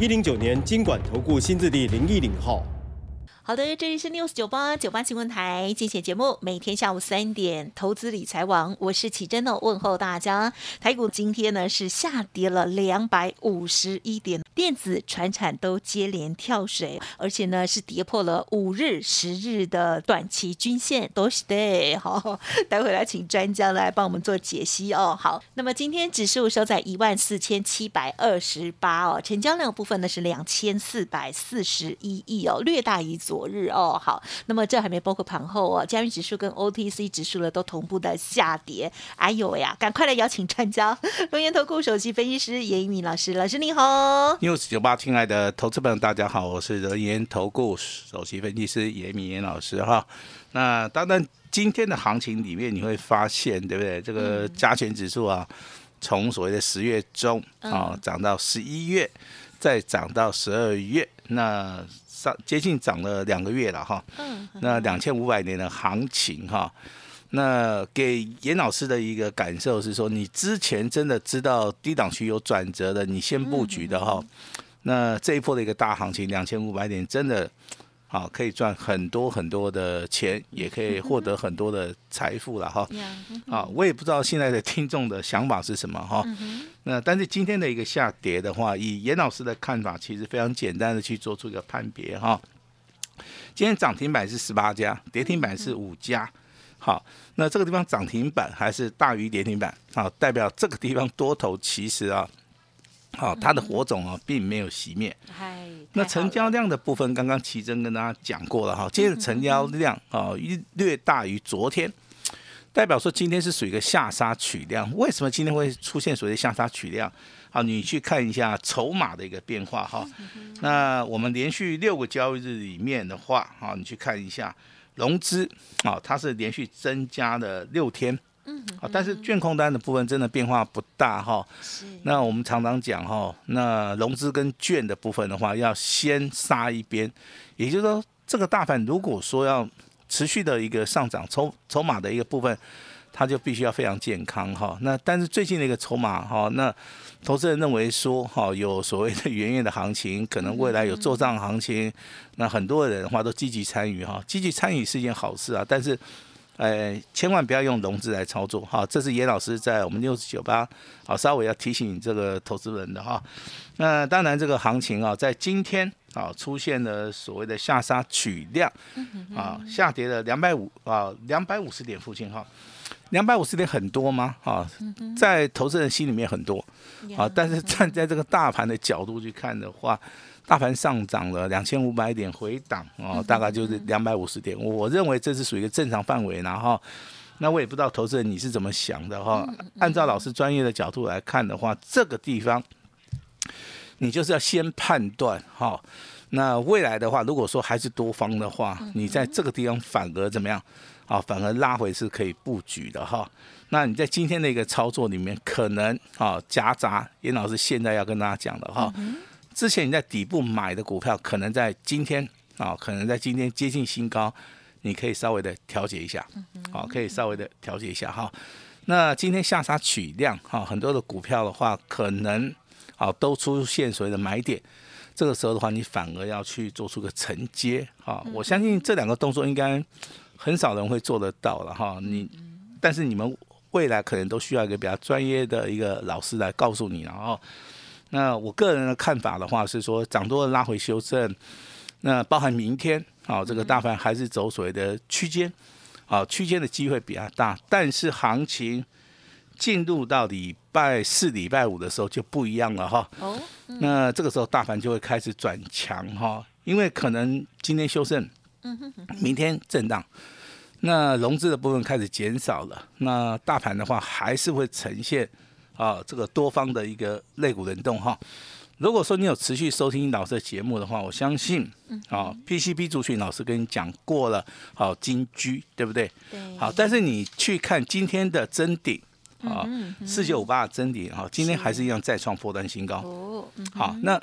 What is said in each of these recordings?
一零九年经管投顾新字第零一零号。好的，这里是 news 九八九八新闻台，精选节目，每天下午三点，投资理财网，我是启珍哦，问候大家。台股今天呢是下跌了两百五十一点，电子、船产都接连跳水，而且呢是跌破了五日、十日的短期均线，都是对。好，待会来请专家来帮我们做解析哦。好，那么今天指数收在一万四千七百二十八哦，成交量部分呢是两千四百四十一亿哦，略大于日哦，好，那么这还没包括盘后哦，加元指数跟 OTC 指数呢都同步的下跌。哎呦呀，赶快来邀请专家，龙岩投顾首席分析师严一鸣老师，老师你好。news 九八，亲爱的投资朋友，大家好，我是人言投顾首席分析师严明严老师哈。那当然，今天的行情里面你会发现，对不对？这个加权指数啊，从所谓的十月中啊涨到十一月，再涨到十二月，那上接近涨了两个月了哈。嗯，那两千五百年的行情哈，那给严老师的一个感受是说，你之前真的知道低档区有转折的，你先布局的哈，那这一波的一个大行情两千五百点真的。好，可以赚很多很多的钱，也可以获得很多的财富了哈。呀，啊，我也不知道现在的听众的想法是什么哈。那但是今天的一个下跌的话，以严老师的看法，其实非常简单的去做出一个判别哈。今天涨停板是十八家，跌停板是五家。好，那这个地方涨停板还是大于跌停板，好，代表这个地方多头其实啊，好，它的火种啊并没有熄灭。嗨，那成交量的部分，刚刚奇珍跟大家讲过了哈，今天的成交量啊略大于昨天，代表说今天是属于一个下杀取量。为什么今天会出现所谓的下杀取量？好，你去看一下筹码的一个变化哈。那我们连续六个交易日里面的话，好，你去看一下融资啊，它是连续增加了六天。嗯，好，但是券空单的部分真的变化不大哈。是那我们常常讲哈，那融资跟券的部分的话，要先杀一边，也就是说，这个大盘如果说要持续的一个上涨，筹筹码的一个部分，它就必须要非常健康哈。那但是最近的一个筹码哈，那投资人认为说哈，有所谓的圆月的行情，可能未来有做账行情，那很多人的话都积极参与哈，积极参与是一件好事啊，但是。呃，千万不要用融资来操作哈，这是严老师在我们六十九八，好稍微要提醒这个投资人的哈。那当然，这个行情啊，在今天啊出现了所谓的下杀取量，啊下跌了两百五啊两百五十点附近哈，两百五十点很多吗？啊，在投资人心里面很多啊，但是站在这个大盘的角度去看的话，大盘上涨了两千五百点回档哦，大概就是两百五十点。我认为这是属于一个正常范围，然后。那我也不知道投资人你是怎么想的哈。按照老师专业的角度来看的话，这个地方你就是要先判断哈。那未来的话，如果说还是多方的话，你在这个地方反而怎么样？啊，反而拉回是可以布局的哈。那你在今天的一个操作里面，可能啊夹杂严老师现在要跟大家讲的哈。之前你在底部买的股票，可能在今天啊，可能在今天接近新高，你可以稍微的调节一下，好，可以稍微的调节一下哈。那今天下杀取量哈，很多的股票的话，可能啊都出现所谓的买点，这个时候的话，你反而要去做出个承接哈。我相信这两个动作应该很少人会做得到了哈。你，但是你们未来可能都需要一个比较专业的一个老师来告诉你，然后。那我个人的看法的话是说，涨多了拉回修正，那包含明天啊，这个大盘还是走所谓的区间，啊，区间的机会比较大，但是行情进入到礼拜四、礼拜五的时候就不一样了哈。哦，那这个时候大盘就会开始转强哈，因为可能今天修正，明天震荡，那融资的部分开始减少了，那大盘的话还是会呈现啊这个多方的一个肋骨轮动哈。如果说你有持续收听老师的节目的话，我相信，啊，PCB 族群老师跟你讲过了，好金居对不对？对，好，但是你去看今天的真顶，啊，四九五八的真顶，哈，今天还是一样再创破断新高。好，那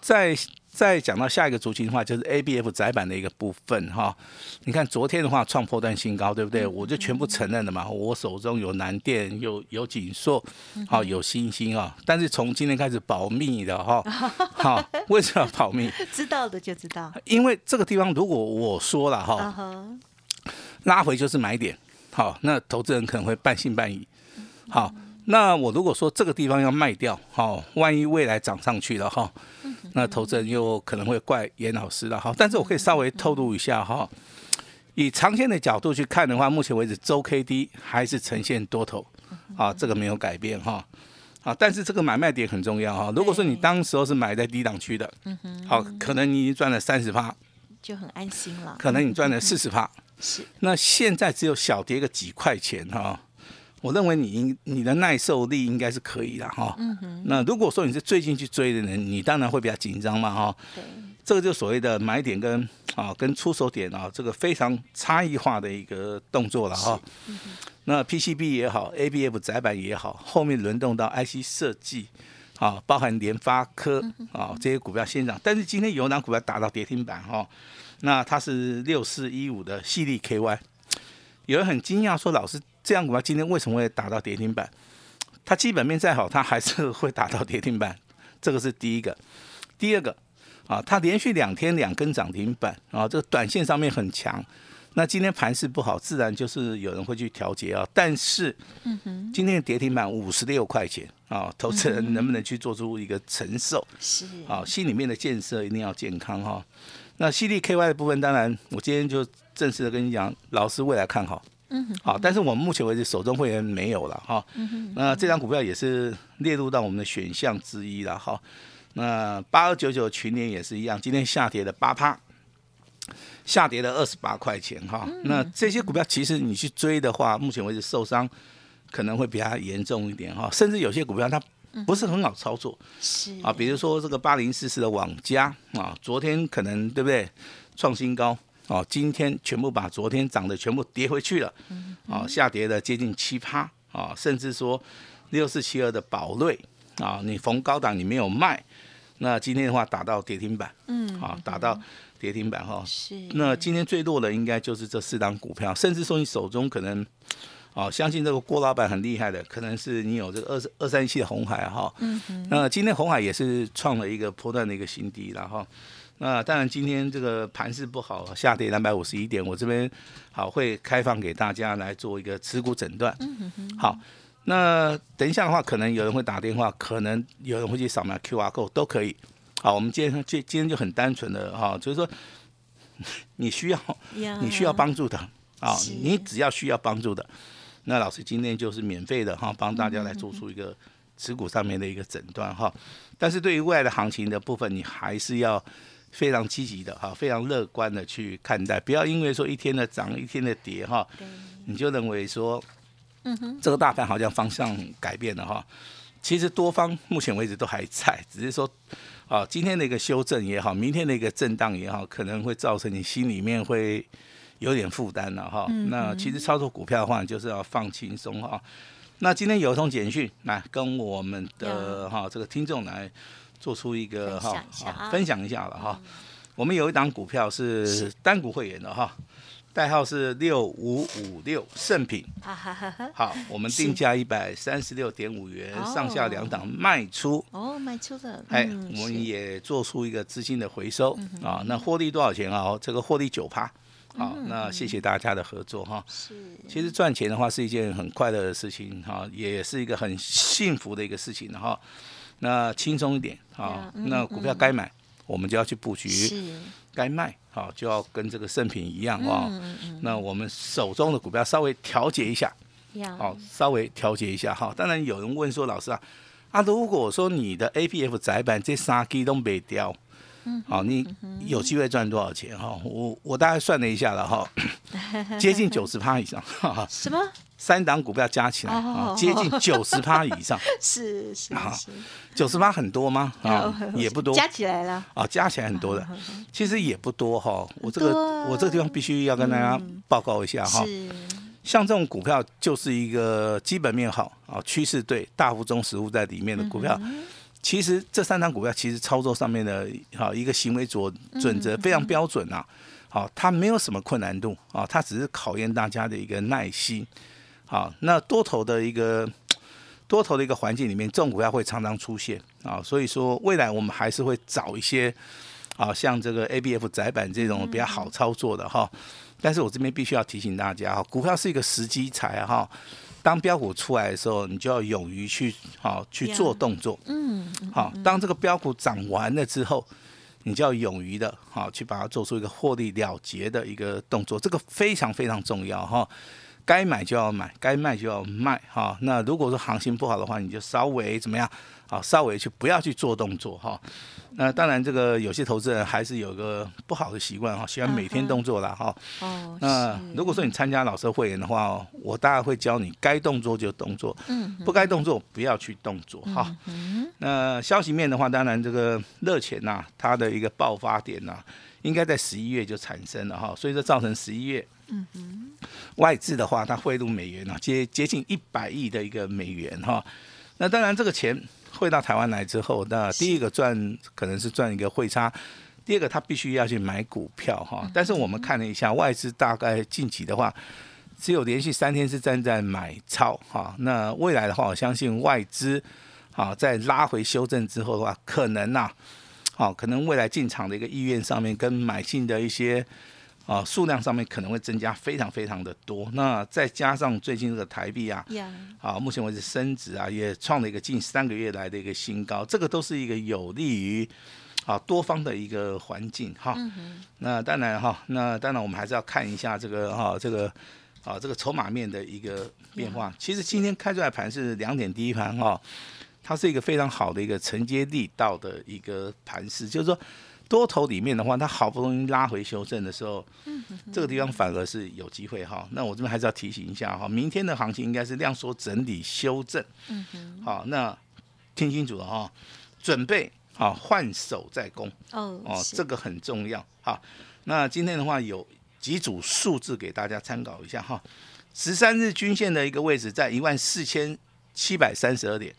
在再讲到下一个族群的话，就是 A B F 窄板的一个部分哈。你看昨天的话创破断新高，对不对？我就全部承认了嘛。我手中有南电，有有锦硕，好有星星啊。但是从今天开始保密的哈，好，为什么要保密？知道的就知道，因为这个地方如果我说了哈，拉回就是买点，好，那投资人可能会半信半疑。好，那我如果说这个地方要卖掉，好，万一未来涨上去了哈，那投资人又可能会怪严老师了哈。但是我可以稍微透露一下哈，以长线的角度去看的话，目前为止周 K D 还是呈现多头，啊，这个没有改变哈。啊，但是这个买卖点很重要哈。如果说你当时候是买在低档区的，好，可能你已经赚了三十趴，就很安心了。可能你赚了四十趴，是，那现在只有小跌个几块钱哈，我认为你应你的耐受力应该是可以的哈。那如果说你是最近去追的人，你当然会比较紧张嘛哈。对，这个就所谓的买点跟啊跟出手点啊，这个非常差异化的一个动作了哈。那 PCB 也好，ABF 窄板也好，后面轮动到 IC 设计，啊，包含联发科啊这些股票先涨，但是今天有档股票打到跌停板哈，那它是六四一五的系列 KY，有人很惊讶说，老师这样股票今天为什么会打到跌停板？它基本面再好，它还是会打到跌停板，这个是第一个。第二个啊，它连续两天两根涨停板啊，这个短线上面很强。那今天盘势不好，自然就是有人会去调节啊。但是，今天的跌停板五十六块钱啊，投资人能不能去做出一个承受？是，啊，心里面的建设一定要健康哈。那 C D K Y 的部分，当然我今天就正式的跟你讲，老师未来看好。嗯，好，但是我们目前为止手中会员没有了哈。嗯那这张股票也是列入到我们的选项之一了哈。那八二九九群联也是一样，今天下跌了八趴，下跌了二十八块钱哈。那这些股票其实你去追的话，目前为止受伤可能会比较严重一点哈，甚至有些股票它不是很好操作。是啊，比如说这个八零四四的网加啊，昨天可能对不对创新高哦，今天全部把昨天涨的全部跌回去了，啊，下跌了接近七趴啊，甚至说六四七二的宝瑞啊，你逢高档你没有卖，那今天的话打到跌停板，嗯，啊，打到跌停板哈，是，那今天最弱的应该就是这四档股票，甚至说你手中可能，哦，相信这个郭老板很厉害的，可能是你有这个二二三七的红海哈，嗯那今天红海也是创了一个波段的一个新低了哈。那当然今天这个盘势不好，下跌两百五十一点，我这边好会开放给大家来做一个持股诊断。嗯好，那等一下的话，可能有人会打电话，可能有人会去扫描 QR code 都可以。好，我们今天今今天就很单纯的哈，就是说 你需要呀你需要帮助的啊是，你只要需要帮助的，那老师今天就是免费的哈，帮大家来做出一个持股上面的一个诊断哈。但是对于未来的行情的部分，你还是要非常积极的哈，非常乐观的去看待，不要因为说一天的涨一天的跌哈，你就认为说，嗯哼这个大盘好像方向改变了哈。其实多方目前为止都还在，只是说，啊，今天的一个修正也好，明天的一个震荡也好，可能会造成你心里面会有点负担了哈。那其实操作股票的话，就是要放轻松哈。那今天有一通简讯来跟我们的哈这个听众来做出一个哈分享一下啊啊分享一下了哈。我们有一档股票是单股会员的哈，代号是六五五六圣品。好，我们定价一百三十六点五元，上下两档卖出。哦，卖出的，哎，嗯我们也做出一个资金的回收啊。那获利多少钱啊？这个获利九趴。好，那谢谢大家的合作哈。是，其实赚钱的话是一件很快乐的事情哈，也是一个很幸福的一个事情哈。那轻松一点啊，那股票该买我们就要去布局，该卖好就要跟这个圣品一样啊。嗯嗯那我们手中的股票稍微调节一下。好，稍微调节一下哈。当然有人问说，老师啊，啊，如果说你的 A P F 窄板这三 G 都没掉，好，你有机会赚多少钱哈？我我大概算了一下了哈，接近九十趴以上。什么？三档股票加起来啊，接近九十趴以上。是是是，九十趴很多吗？啊，也不多。加起来了啊，加起来很多的，其实也不多哈。我这个我这个地方必须要跟大家报告一下哈。像这种股票就是一个基本面好啊，趋势对，大幅中实物在里面的股票。其实这三张股票其实操作上面的哈一个行为准准则非常标准啊，好，它没有什么困难度啊，它只是考验大家的一个耐心。好，那多头的一个多头的一个环境里面，这种股票会常常出现啊，所以说未来我们还是会找一些啊，像这个 A B F 窄板这种比较好操作的哈。但是我这边必须要提醒大家哈，股票是一个时机财哈，当标股出来的时候，你就要勇于去好去做动作。嗯。好，当这个标股涨完了之后，你就要勇于的好去把它做出一个获利了结的一个动作，这个非常非常重要哈。该买就要买，该卖就要卖，哈。那如果说行情不好的话，你就稍微怎么样？好，稍微去不要去做动作，哈。那当然，这个有些投资人还是有个不好的习惯，哈，喜欢每天动作啦，哈。哦。那如果说你参加老师会员的话，我大概会教你该动作就动作，嗯，不该动作不要去动作，哈。嗯。那消息面的话，当然这个热钱呐，它的一个爆发点呐，应该在十一月就产生了，哈。所以说造成十一月。嗯哼，外资的话，它汇入美元呢，接接近一百亿的一个美元哈。那当然，这个钱汇到台湾来之后，那第一个赚可能是赚一个汇差，第二个他必须要去买股票哈。但是我们看了一下，外资大概近期的话，只有连续三天是站在买超哈。那未来的话，我相信外资啊，在拉回修正之后的话，可能呐，好，可能未来进场的一个意愿上面，跟买进的一些。啊，数量上面可能会增加非常非常的多。那再加上最近这个台币啊，啊，目前为止升值啊，也创了一个近三个月来的一个新高。这个都是一个有利于啊多方的一个环境哈。那当然哈，那当然我们还是要看一下这个哈这个啊这个筹码面的一个变化。其实今天开出来盘是两点第一盘哈，它是一个非常好的一个承接力道的一个盘势，就是说。多头里面的话，它好不容易拉回修正的时候，这个地方反而是有机会哈。那我这边还是要提醒一下哈，明天的行情应该是量缩整理修正。嗯哼。好，那听清楚了哈，准备好换手再攻。哦。哦，这个很重要。哈，那今天的话有几组数字给大家参考一下哈。十三日均线的一个位置在一万四千七百三十二点，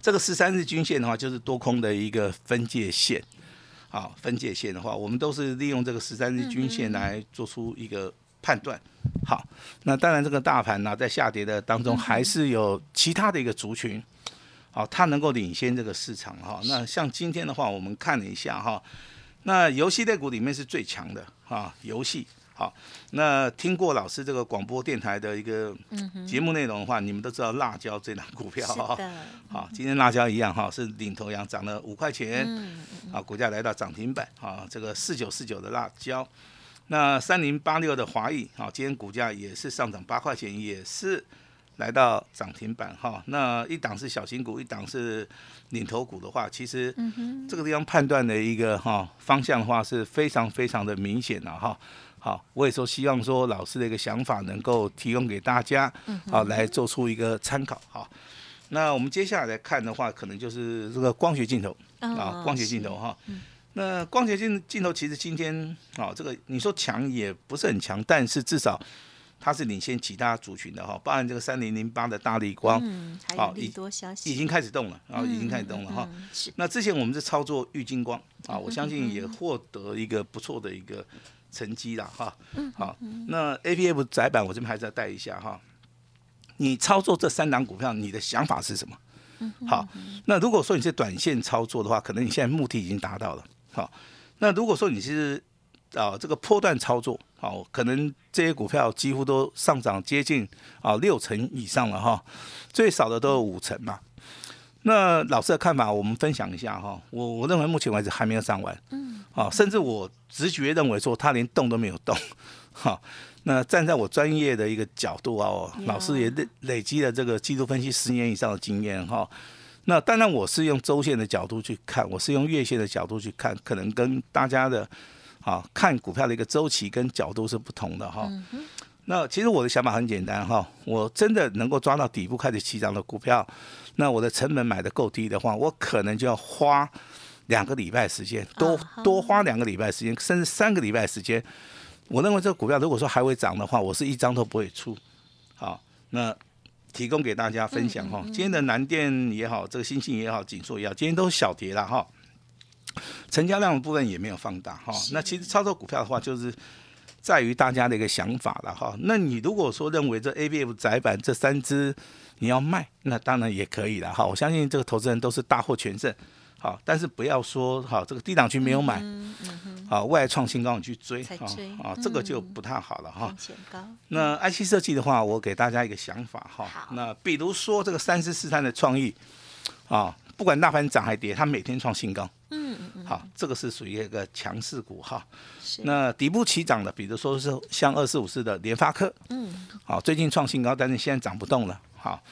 这个十三日均线的话就是多空的一个分界线。好，分界线的话，我们都是利用这个十三日均线来做出一个判断。好，那当然这个大盘呢，在下跌的当中，还是有其他的一个族群，好，它能够领先这个市场哈。那像今天的话，我们看了一下哈，那游戏类股里面是最强的啊，游戏。好，那听过老师这个广播电台的一个节目内容的话，你们都知道辣椒这档股票哈。好，今天辣椒一样哈，是领头羊，涨了五块钱。嗯啊，股价来到涨停板啊，这个四九四九的辣椒。那三零八六的华谊啊，今天股价也是上涨八块钱，也是来到涨停板哈。那一档是小型股，一档是领头股的话，其实这个地方判断的一个哈方向的话是非常非常的明显的哈。好，我也说希望说老师的一个想法能够提供给大家，好来做出一个参考。好，那我们接下来来看的话，可能就是这个光学镜头啊，光学镜头哈。那光学镜镜头其实今天啊，这个你说强也不是很强，但是至少它是领先其他族群的哈，包含这个三零零八的大力光，好，已多消息已经开始动了啊，已经开始动了哈。那之前我们是操作玉金光啊，我相信也获得一个不错的一个。成绩啦，哈，好，那 A P F 窄板我这边还是要带一下哈。你操作这三档股票，你的想法是什么？好，那如果说你是短线操作的话，可能你现在目的已经达到了。好，那如果说你是啊这个波段操作，好，可能这些股票几乎都上涨接近啊六成以上了哈，最少的都有五成嘛。那老师的看法，我们分享一下哈。我我认为目前为止还没有上完，嗯，啊，甚至我直觉认为说它连动都没有动，哈。那站在我专业的一个角度啊，老师也累累积了这个季度分析十年以上的经验哈。那当然我是用周线的角度去看，我是用月线的角度去看，可能跟大家的啊看股票的一个周期跟角度是不同的哈。那其实我的想法很简单哈，我真的能够抓到底部开始起涨的股票，那我的成本买的够低的话，我可能就要花两个礼拜时间，多多花两个礼拜时间，甚至三个礼拜时间。我认为这个股票如果说还会涨的话，我是一张都不会出。好，那提供给大家分享哈。今天的南电也好，这个星星也好，锦硕也好，今天都是小跌了哈。成交量的部分也没有放大哈。那其实操作股票的话，就是在于大家的一个想法了哈。那你如果说认为这 A B F 窄板这三只你要卖，那当然也可以了哈。我相信这个投资人都是大获全胜。好，但是不要说好这个低档区没有买，好未来创新高你去追，啊，这个就不太好了哈。那 IC 设计的话，我给大家一个想法哈。那比如说这个三四四三的创意，啊，不管大盘涨还跌，它每天创新高。好，这个是属于一个强势股哈。那底部起涨的，比如说是像二四五四的联发科，嗯，好，最近创新高，但是现在涨不动了。好，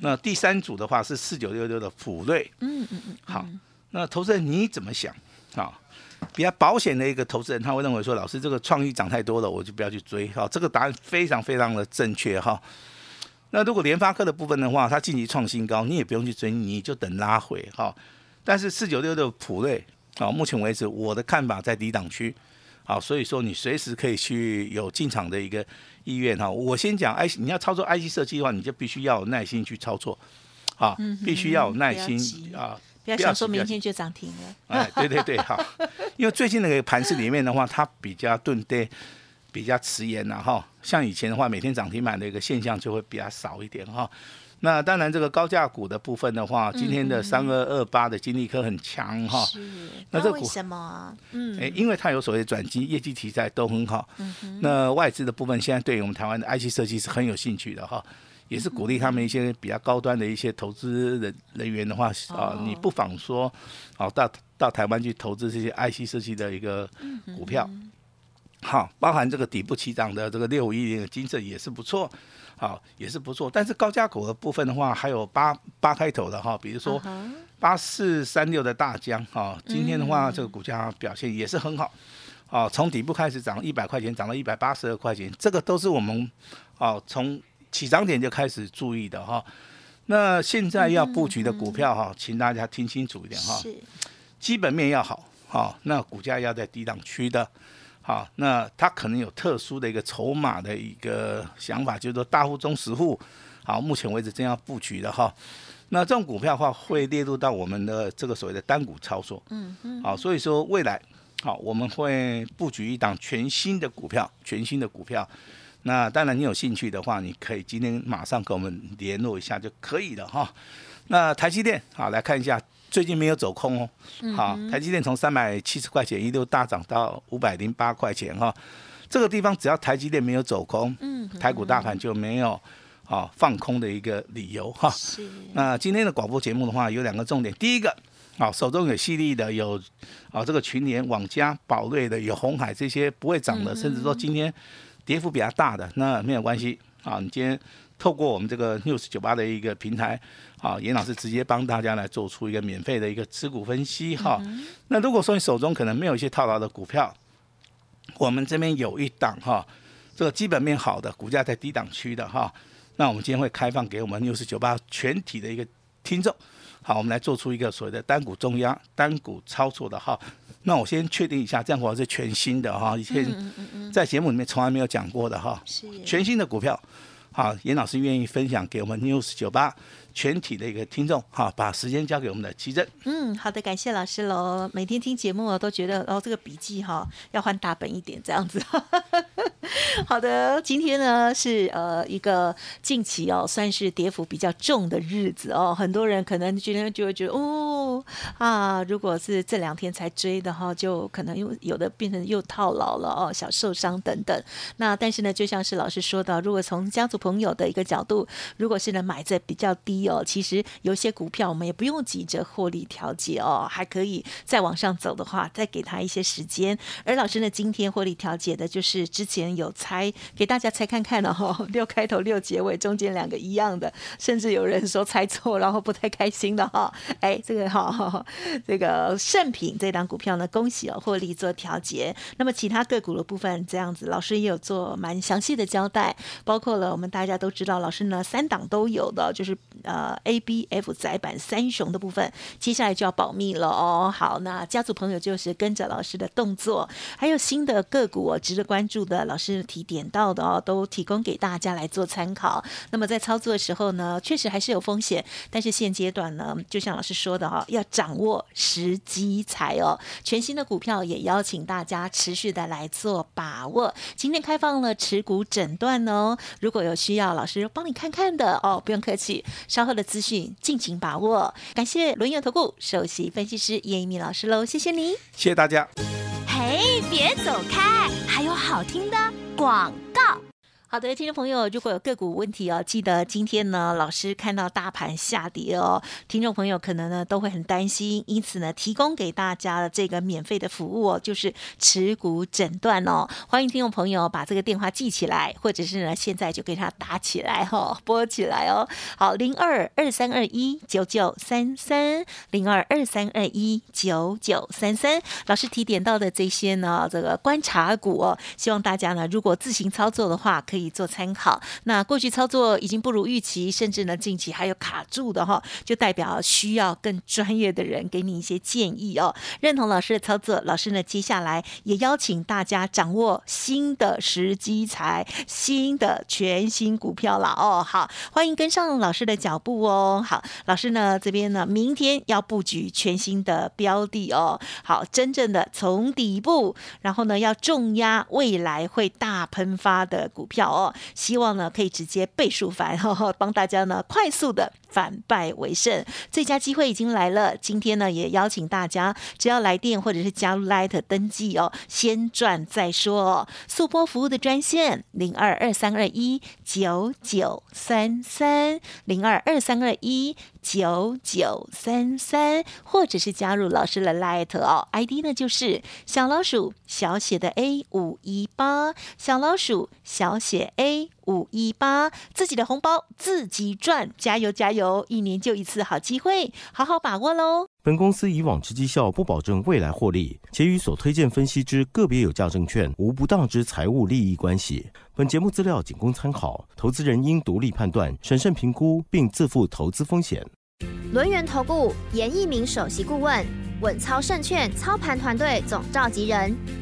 那第三组的话是四九六六的普瑞，嗯嗯嗯，好。那投资人你怎么想啊？比较保险的一个投资人，他会认为说，老师这个创意涨太多了，我就不要去追。好，这个答案非常非常的正确哈。那如果联发科的部分的话，它近期创新高，你也不用去追，你就等拉回哈。但是四九六的普瑞，啊，目前为止我的看法在低档区，好，所以说你随时可以去有进场的一个意愿哈。我先讲 I，你要操作 IC 设计的话，你就必须要有耐心去操作，啊，必须要有耐心啊。不要想说明天就涨停了。哎，对对对，好，因为最近那个盘市里面的话，它比较钝跌，比较迟延了哈。像以前的话，每天涨停板的一个现象就会比较少一点哈。那当然，这个高价股的部分的话，今天的三二二八的金利科很强哈。是。那这为什么？嗯。哎，因为它有所谓转机，业绩题材都很好。嗯那外资的部分现在对于我们台湾的 IC 设计是很有兴趣的哈。也是鼓励他们一些比较高端的一些投资人人员的话啊，你不妨说，好到到台湾去投资这些 IC 设计的一个股票，好，包含这个底部起涨的这个六五一零的金色也是不错，好也是不错。但是高价股的部分的话，还有八八开头的哈，比如说八四三六的大江哈，今天的话这个股价表现也是很好，啊，从底部开始涨一百块钱，涨到一百八十二块钱，这个都是我们啊从。起涨点就开始注意的哈，那现在要布局的股票哈，请大家听清楚一点哈，基本面要好好，那股价要在低档区的，好，那他可能有特殊的一个筹码的一个想法，就是说大户中实户，好，目前为止这样布局的哈，那这种股票的话会列入到我们的这个所谓的单股操作，嗯嗯，好，所以说未来好我们会布局一档全新的股票，全新的股票。那当然，你有兴趣的话，你可以今天马上跟我们联络一下就可以了哈。那台积电，好来看一下，最近没有走空哦。好，台积电从三百七十块钱一路大涨到五百零八块钱哈。这个地方只要台积电没有走空，嗯，台股大盘就没有啊放空的一个理由哈。是。那今天的广播节目的话，有两个重点，第一个，啊手中有犀利的，有啊这个群联、网家、宝瑞的，有红海这些不会涨的，甚至说今天。跌幅比较大的那没有关系啊，你今天透过我们这个 news 九八的一个平台啊，严老师直接帮大家来做出一个免费的一个持股分析哈。那如果说你手中可能没有一些套牢的股票，我们这边有一档哈，这个基本面好的股价在低档区的哈，那我们今天会开放给我们 news 九八全体的一个听众，好，我们来做出一个所谓的单股重压、单股操作的哈。那我先确定一下，这样股票是全新的哈，以前在节目里面从来没有讲过的哈，全新的股票，好，严老师愿意分享给我们 news 九八。全体的一个听众，哈，把时间交给我们的奇珍。嗯，好的，感谢老师喽。每天听节目都觉得，哦，这个笔记哈要换大本一点，这样子。好的，今天呢是呃一个近期哦算是跌幅比较重的日子哦，很多人可能今天就会觉得，哦，啊，如果是这两天才追的哈，就可能又有的变成又套牢了哦，小受伤等等。那但是呢，就像是老师说的，如果从家族朋友的一个角度，如果是能买在比较低哦，其实有些股票我们也不用急着获利调节哦，还可以再往上走的话，再给他一些时间。而老师呢，今天获利调节的就是之前有猜给大家猜看看了哈，六开头六结尾，中间两个一样的，甚至有人说猜错，然后不太开心的哈。哎，这个哈，这个圣品这档股票呢，恭喜哦，获利做调节。那么其他个股的部分，这样子，老师也有做蛮详细的交代，包括了我们大家都知道，老师呢三档都有的，就是呃 A、B、F 窄板三雄的部分，接下来就要保密了哦。好，那家族朋友就是跟着老师的动作，还有新的个股哦，值得关注的，老师提点到的哦，都提供给大家来做参考。那么在操作的时候呢，确实还是有风险，但是现阶段呢，就像老师说的哈，要掌握时机才哦。全新的股票也邀请大家持续的来做把握。今天开放了持股诊断哦，如果有需要，老师帮你看看的哦，不用客气，稍后的资讯尽情把握。感谢轮圆投顾首席分析师叶一鸣老师喽，谢谢你，谢谢大家。嘿，别走开，还有好听的广告。好的，听众朋友，如果有个股问题哦，记得今天呢，老师看到大盘下跌哦，听众朋友可能呢都会很担心，因此呢，提供给大家的这个免费的服务哦，就是持股诊断哦。欢迎听众朋友把这个电话记起来，或者是呢现在就给他打起来哈，拨起来哦。好，零二二三二一九九三三，零二二三二一九九三三。老师提点到的这些呢，这个观察股哦，希望大家呢，如果自行操作的话，可以。以做参考。那过去操作已经不如预期，甚至呢近期还有卡住的哈，就代表需要更专业的人给你一些建议哦。认同老师的操作，老师呢接下来也邀请大家掌握新的时机财、新的全新股票了哦。好，欢迎跟上老师的脚步哦。好，老师呢这边呢明天要布局全新的标的哦。好，真正的从底部，然后呢要重压未来会大喷发的股票。哦，希望呢可以直接倍数翻，帮大家呢快速的反败为胜。最佳机会已经来了，今天呢也邀请大家，只要来电或者是加入 Light 登记哦，先赚再说哦。速播服务的专线零二二三二一九九三三零二二三二一九九三三，或者是加入老师的 Light 哦，ID 呢就是小老鼠小写的 A 五一八，小老鼠小写写。A 五一八，自己的红包自己赚，加油加油！一年就一次好机会，好好把握喽。本公司以往之绩效不保证未来获利，且与所推荐分析之个别有价证券无不当之财务利益关系。本节目资料仅供参考，投资人应独立判断、审慎评估，并自负投资风险。轮源投顾严一鸣首席顾问，稳操胜券操盘团队总召集人。